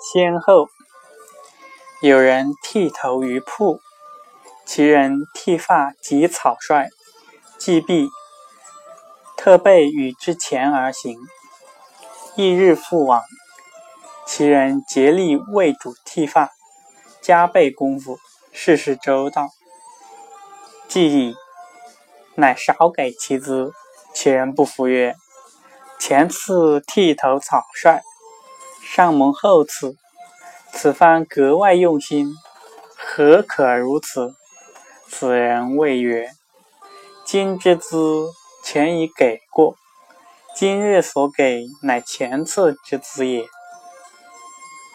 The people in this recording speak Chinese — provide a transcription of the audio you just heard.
先后。有人剃头于铺，其人剃发极草率，既毕，特备与之前而行。翌日复往，其人竭力为主剃发，加倍功夫，事事周到。既已，乃少给其资。其人不服曰：“前次剃头草率，上蒙厚赐，此番格外用心，何可如此？”此人谓曰：“今之资前已给过，今日所给乃前次之资也。”